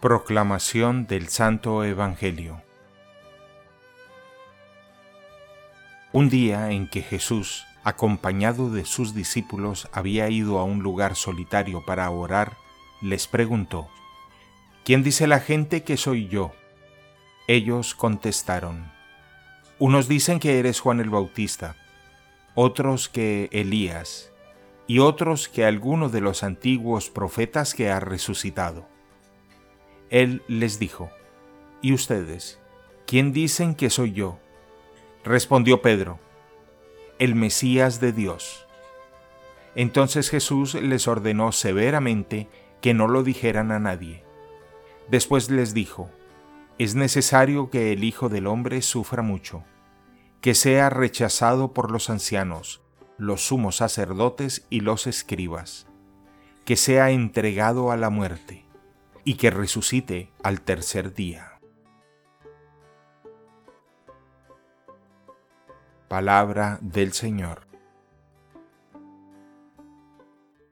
Proclamación del Santo Evangelio Un día en que Jesús, acompañado de sus discípulos, había ido a un lugar solitario para orar, les preguntó, ¿Quién dice la gente que soy yo? Ellos contestaron, Unos dicen que eres Juan el Bautista, otros que Elías, y otros que alguno de los antiguos profetas que ha resucitado. Él les dijo, ¿Y ustedes? ¿Quién dicen que soy yo? Respondió Pedro, el Mesías de Dios. Entonces Jesús les ordenó severamente que no lo dijeran a nadie. Después les dijo, es necesario que el Hijo del Hombre sufra mucho, que sea rechazado por los ancianos, los sumos sacerdotes y los escribas, que sea entregado a la muerte y que resucite al tercer día. Palabra del Señor.